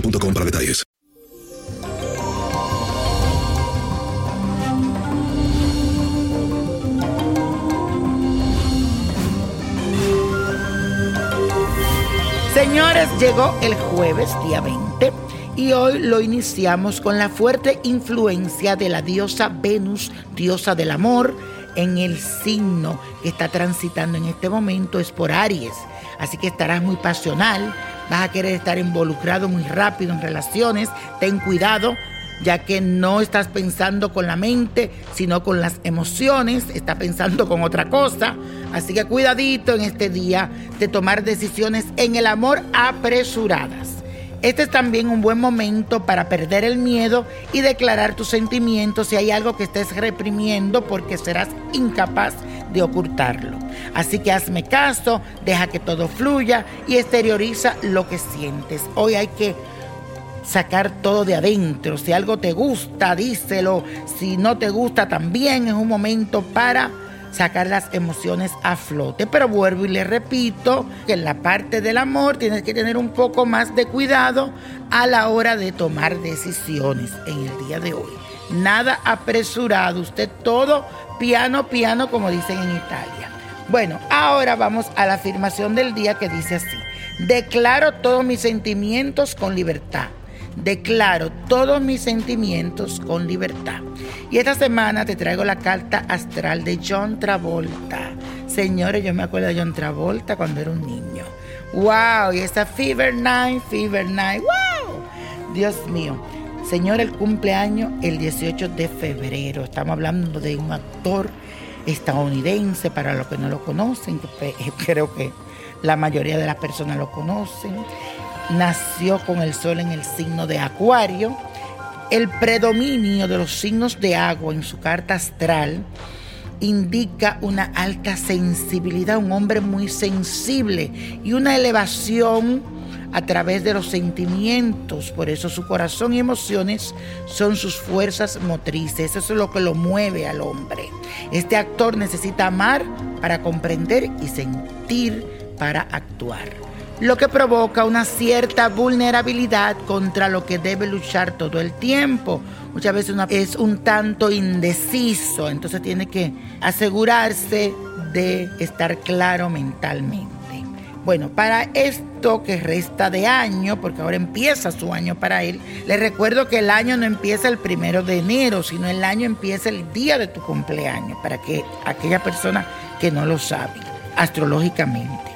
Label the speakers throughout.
Speaker 1: boostmobile.com para detalles.
Speaker 2: Señores, llegó el jueves, día 20, y hoy lo iniciamos con la fuerte influencia de la diosa Venus, diosa del amor, en el signo que está transitando en este momento es por Aries. Así que estarás muy pasional, vas a querer estar involucrado muy rápido en relaciones, ten cuidado, ya que no estás pensando con la mente, sino con las emociones, estás pensando con otra cosa. Así que cuidadito en este día de tomar decisiones en el amor apresuradas. Este es también un buen momento para perder el miedo y declarar tus sentimientos si hay algo que estés reprimiendo porque serás incapaz ocultarlo. Así que hazme caso, deja que todo fluya y exterioriza lo que sientes. Hoy hay que sacar todo de adentro. Si algo te gusta, díselo. Si no te gusta, también es un momento para sacar las emociones a flote. Pero vuelvo y le repito que en la parte del amor tienes que tener un poco más de cuidado a la hora de tomar decisiones en el día de hoy. Nada apresurado, usted todo piano, piano, como dicen en Italia. Bueno, ahora vamos a la afirmación del día que dice así. Declaro todos mis sentimientos con libertad. Declaro todos mis sentimientos con libertad. Y esta semana te traigo la carta astral de John Travolta. Señores, yo me acuerdo de John Travolta cuando era un niño. ¡Wow! Y esta Fever Night, Fever Night. ¡Wow! Dios mío. Señor, el cumpleaños el 18 de febrero. Estamos hablando de un actor estadounidense, para los que no lo conocen, creo que la mayoría de las personas lo conocen. Nació con el sol en el signo de Acuario. El predominio de los signos de agua en su carta astral indica una alta sensibilidad, un hombre muy sensible y una elevación a través de los sentimientos. Por eso su corazón y emociones son sus fuerzas motrices. Eso es lo que lo mueve al hombre. Este actor necesita amar para comprender y sentir para actuar. Lo que provoca una cierta vulnerabilidad contra lo que debe luchar todo el tiempo. Muchas veces es un tanto indeciso, entonces tiene que asegurarse de estar claro mentalmente. Bueno, para esto que resta de año, porque ahora empieza su año para él, les recuerdo que el año no empieza el primero de enero, sino el año empieza el día de tu cumpleaños, para que aquella persona que no lo sabe, astrológicamente.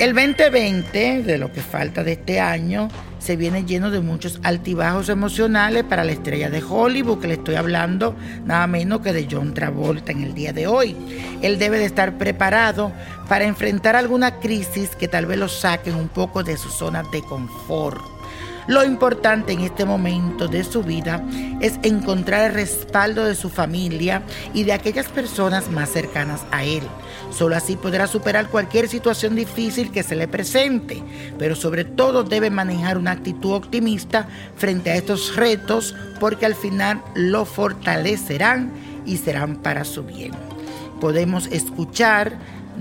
Speaker 2: El 2020, de lo que falta de este año, se viene lleno de muchos altibajos emocionales para la estrella de Hollywood, que le estoy hablando nada menos que de John Travolta en el día de hoy. Él debe de estar preparado para enfrentar alguna crisis que tal vez lo saquen un poco de su zona de confort. Lo importante en este momento de su vida es encontrar el respaldo de su familia y de aquellas personas más cercanas a él. Solo así podrá superar cualquier situación difícil que se le presente, pero sobre todo debe manejar una actitud optimista frente a estos retos porque al final lo fortalecerán y serán para su bien. Podemos escuchar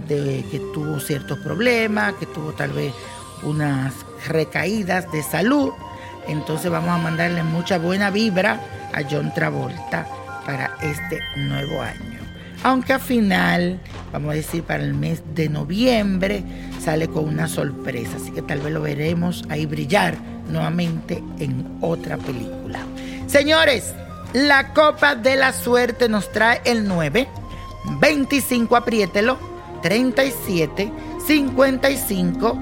Speaker 2: de que tuvo ciertos problemas, que tuvo tal vez unas recaídas de salud. Entonces vamos a mandarle mucha buena vibra a John Travolta para este nuevo año. Aunque al final, vamos a decir para el mes de noviembre, sale con una sorpresa. Así que tal vez lo veremos ahí brillar nuevamente en otra película. Señores, la Copa de la Suerte nos trae el 9, 25, apriételo, 37, 55,